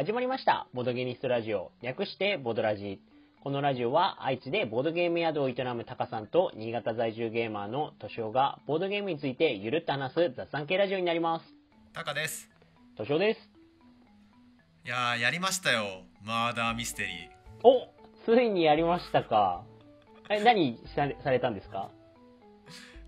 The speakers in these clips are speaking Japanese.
始まりました。ボードゲニストラジオ。略してボドラジ。このラジオは愛知でボードゲーム宿を営むタカさんと新潟在住ゲーマーのトシオがボードゲームについてゆるっと話す雑談系ラジオになります。タカですトシオです。いやーやりましたよマーダーミステリーおついにやりましたか。え、何されされたんですか？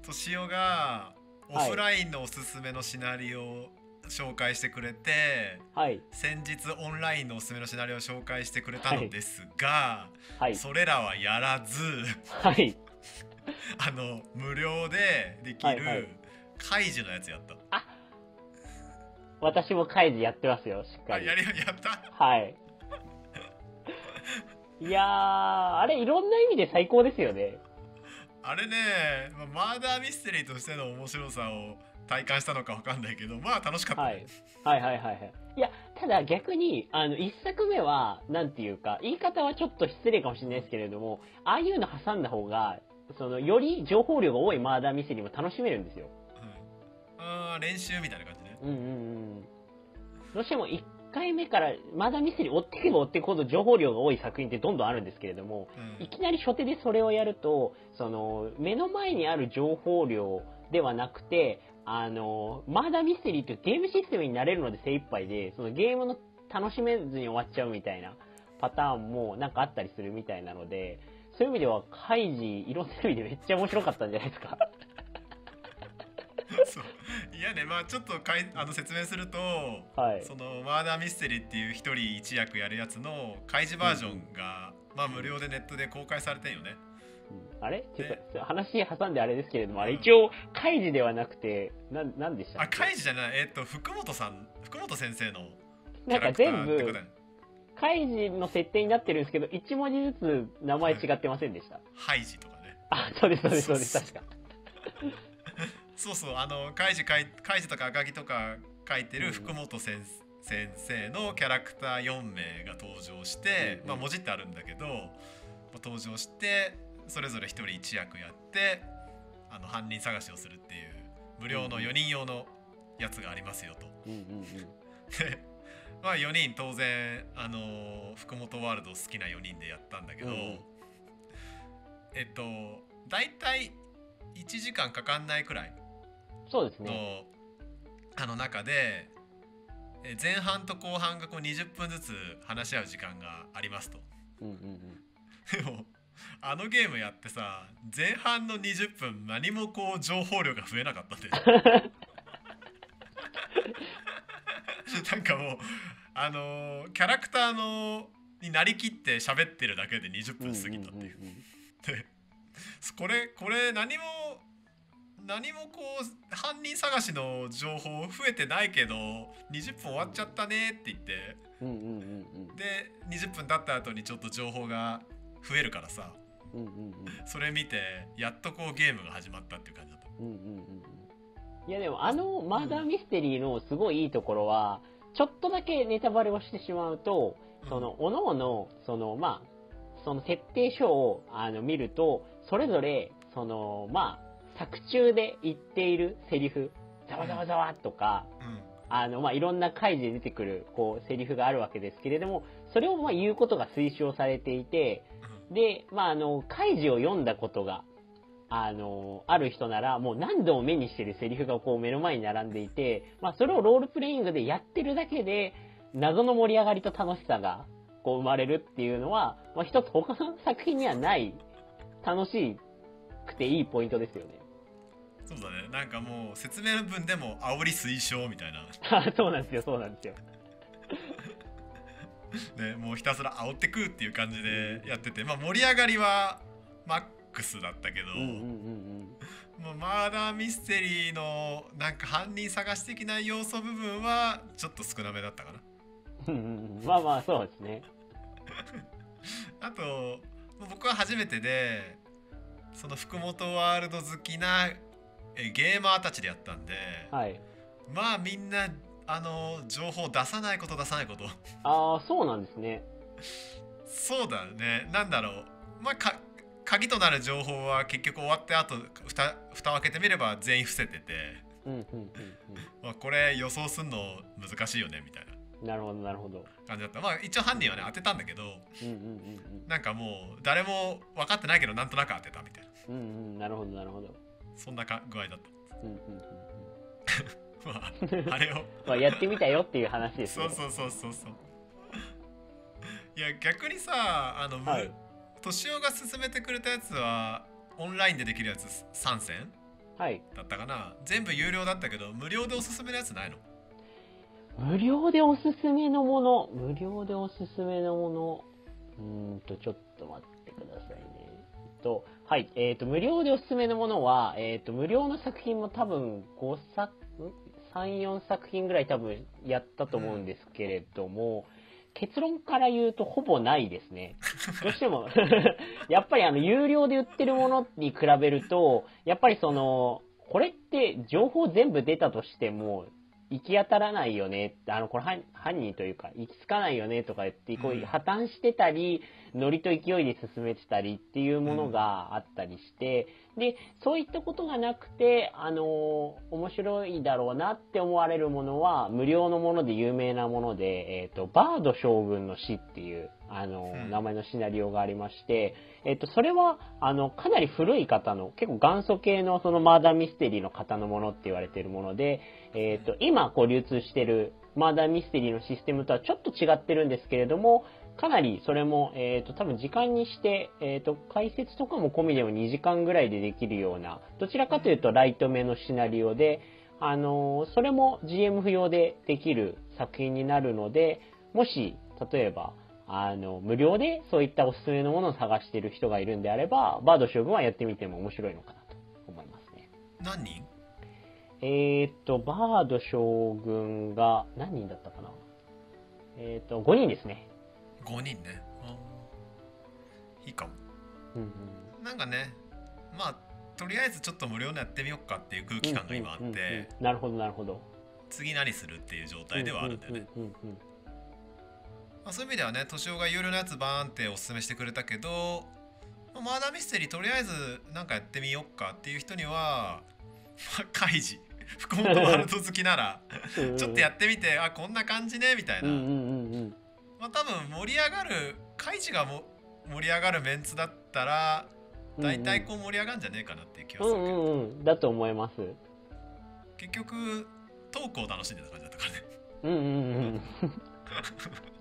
トシオがオはいフラインのおすすめのシナリオを紹介してくれて、はい。先日オンラインのおすすめのシナリオを紹介してくれたのですが、はい。それらはやらずはい。あの無料でできはいはいるカイジのやつやった、私もカイジやってますよ、しっかり。あやりやった？はい。いやー、あれいろんな意味で最高ですよね。あれね、まあマーダーミステリーとしての面白さを体感したのかわかんないけどまあ楽しかった、はい。はいはいはいはい。いや、ただ逆に、あの、一作目は、なんていうか、言い方はちょっと失礼かもしれないですけれども、ああいうの挟んだ方が、その、より情報量が多いマーダーミステリーも楽しめるんですよ。うん、あー練習みたいな感じねうんうんうん。どうしても1回目から、マーダーミステリー追っていけば追っていくほど情報量が多い作品ってどんどんあるんですけれども、うんいきなり初手でそれをやると、その、目の前にある情報量ではなくて、あの、マーダーミステリーというゲームシステムになれるので精一杯で、そのゲームの楽しめずに終わっちゃうみたいなパターンもなんかあったりするみたいなので、そういう意味では、カイジ、いろんな意味でめっちゃ面白かったんじゃないですか。そういやねまあちょっとかいあの説明すると、はい。そのマーダーミステリーっていう一人一役やるやつの開示バージョンが、まあ無料でネットで公開されてんよねうんあれ？ちょっと話挟んであれですけれども、あれ一応、カイジではなくて、なん、なんでしたっけ？あ開示じゃない。えっと福本さん福本先生のキなんか全部ーってことだ、よね。カイジの設定になってるんですけど、一文字ずつ名前違ってませんでした。ハイジとかね。あ、そうです、そうです、そうです、確か。そうそう。あの開示かい開示とか赤木とか書いてる福本先先生のキャラクター4名が登場して、うん。まあ文字ってあるんだけど、まあ登場してそれぞれ一人一役やってあの犯人探しをするっていう無料の4人用のやつがありますよと。で まあ4人当然あの福本ワールド好きな4人でやったんだけど、うんうんえっと大体1時間かかんないくらいそうですの,、ね。あの中でえ前半と後半がこう20分ずつ話し合う時間がありますと。うんうんうん。でもあのゲームやってさ前半の20分何もこう情報量が増えなかったんで なんかもうあのーキャラクターのになりきって喋ってるだけで20分過ぎたっていう。でこれこれ何も何もこう犯人探しの情報増えてないけど20分終わっちゃったねって言って。で20分経った後にちょっと情報が増えるからさうんうんうん。それ見てやっとこうゲームが始まったっていう感じだった。うんうんうんうん。いやでもあのマーダーミステリーのすごいいいところは、ちょっとだけネタバレをしてしまうと、その、おのおの、その、まあ、その設定書をあの見ると、それぞれ、その、まあ、作中で言っているセリフ、ざわざわざわとか、うん。あの、まあ、いろんな回で出てくる、こう、セリフがあるわけですけれども、それをまあ言うことが推奨されていて、で、まあ、あの、開示を読んだことが、あの、ある人なら、もう何度も目にしてるセリフがこう目の前に並んでいて、まあ、それをロールプレイングでやってるだけで、謎の盛り上がりと楽しさが、こう生まれるっていうのは、まあ、一つ他の作品にはない、楽しくていいポイントですよね。そうだねなんかもう説明文でも煽り推奨みたいな そうなんですよ、そうなんですよ。ねもうひたすら煽ってくっていう感じでやっててまあ盛り上がりはマックスだったけど、もうマーダーミステリーのなんか犯人探し的な要素部分はちょっと少なめだったかな。まあまあ、そうですね。あと僕は初めてでその福本ワールド好きなえゲーマーたちでやったんではい。まあみんなあの情報出さないこと出さないこと。ああ、そうなんですね。そうだね。なんだろう。まあか鍵となる情報は結局終わってあと蓋蓋を開けてみれば全員伏せてて、うんうんうんまあ、これ予想すんの難しいよねみたいな。うん。なるほどなるほど。感じだった。まあ一応犯人はね当てたんだけどうんうんうんなんかもう誰も分かってないけどなんとなく当てたみたいな。うんうんうんなるほどなるほど。そんなか具合だった。うんうんうんうんまああれを。まあやってみたよっていう話ですねそうそうそうそうそう。いや逆にさあの、むはい。敏夫が勧めてくれたやつはオンラインでできるやつ3選はい。だったかな。全部有料だったけど無料でおすすめのやつないの？無料でおすすめのもの。無料でおすすめのもの。うーんとちょっと待ってくださいね。えっとはい。えっ、と無料でおすすめのものはえっ、と無料の作品も多分5作34作品ぐらい多分やったと思うんですけれども、結論から言うとほぼないですね。どうしても やっぱりあの、有料で売ってるものに比べると、やっぱりその、これって情報全部出たとしても、行き当たらないよね、あの、これ犯犯人というか、行き着かないよねとか言って、こううん。破綻してたり、ノリと勢いで進めてたりっていうものがあったりして、で、そういったことがなくて、あの面白いだろうなって思われるものは、無料のもので有名なもので、えっ、と、バード将軍の死っていう、あのうん。名前のシナリオがありまして、えっ、と、それは、あの、かなり古い方の、結構元祖系のそのマーダーミステリーの方のものって言われているもので、えっ、と、今、こう流通してるマーダーミステリーのシステムとはちょっと違ってるんですけれども、かなりそれも、えっ、と、多分時間にして、えっ、と、解説とかも込みでも2時間ぐらいでできるような、どちらかというとライト目のシナリオで、あのそれも GM 不要でできる作品になるので、もし、例えば、あの、無料でそういったおすすめのものを探している人がいるんであれば、バード将軍はやってみても面白いのかなと思いますね。何人？えーっと、バード将軍が、何人だったかな？えーっと、5人ですね。5人ね。いいかも。うんうん。なんかねまあとりあえずちょっと無料のやってみようかっていう空気感が今あって、なるほど、なるほど。次何するっていう状態ではあるんだよね、うんうんうんうんまあ、そういう意味ではね敏夫が有料のやつバーンっておすすめしてくれたけど、まあマーダーミステリーとりあえずなんかやってみようかっていう人には、まあ、カイジ福本ワールド好きならちょっとやってみてあこんな感じねみたいな、うんうんうんうん。まあ多分盛り上がるカイジがも盛り上がるメンツだったら大体こう盛り上がるんじゃねえかなっていう気がするけど、うんうんうん。だと思います。結局トークを楽しんでた感じだったからねうんうんうん。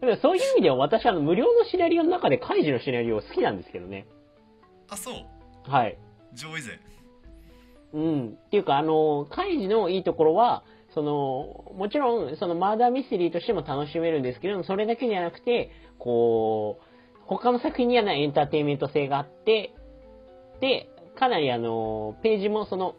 でもそういう意味では私あの無料のシナリオの中でカイジのシナリオ好きなんですけどね。あそうはい。上位勢うん。っていうか、あの、カイジのいいところは、その、もちろん、そのマーダーミステリーとしても楽しめるんですけども、それだけじゃなくて、こう、他の作品にはないエンターテインメント性があって、で、かなりあの、ページもその、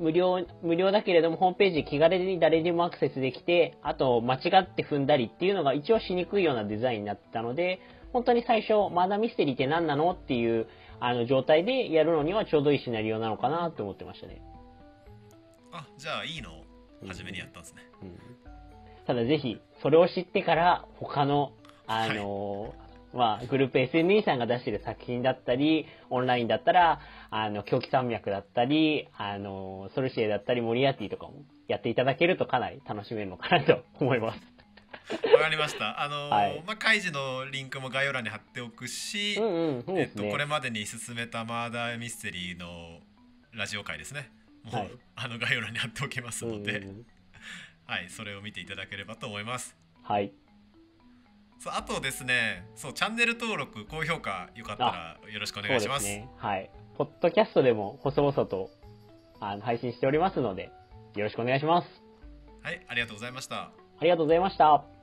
無料、無料だけれども、ホームページ気軽に誰にもアクセスできて、あと、間違って踏んだりっていうのが一応しにくいようなデザインになってたので、本当に最初、マーダーミステリーって何なのっていう、あの、状態でやるのにはちょうどいいシナリオなのかなって思ってましたね。あじゃあいいの？を初めにやったんですね、うん。ただぜひ、それを知ってから、他の、あのまあ、グループ SNE さんが出してる作品だったり、オンラインだったら、あの、狂気山脈だったり、あのソルシエだったり、モリアティとかもやっていただけるとかなり楽しめるのかなと 思います。わかりました。あのーはい。まあ開示のリンクも概要欄に貼っておくし、うんうん、そうえっと。これまでに進めたマーダーミステリーのラジオ回ですね。もう、はい。あの概要欄に貼っておきますので、うんうんうん。はい、それを見ていただければと思います。はい。そうあとですねそうチャンネル登録高評価よかったらよろしくお願いしますそうですね。はい。ポッドキャストでも細々とあの配信しておりますので、よろしくお願いします。はいありがとうございましたありがとうございました。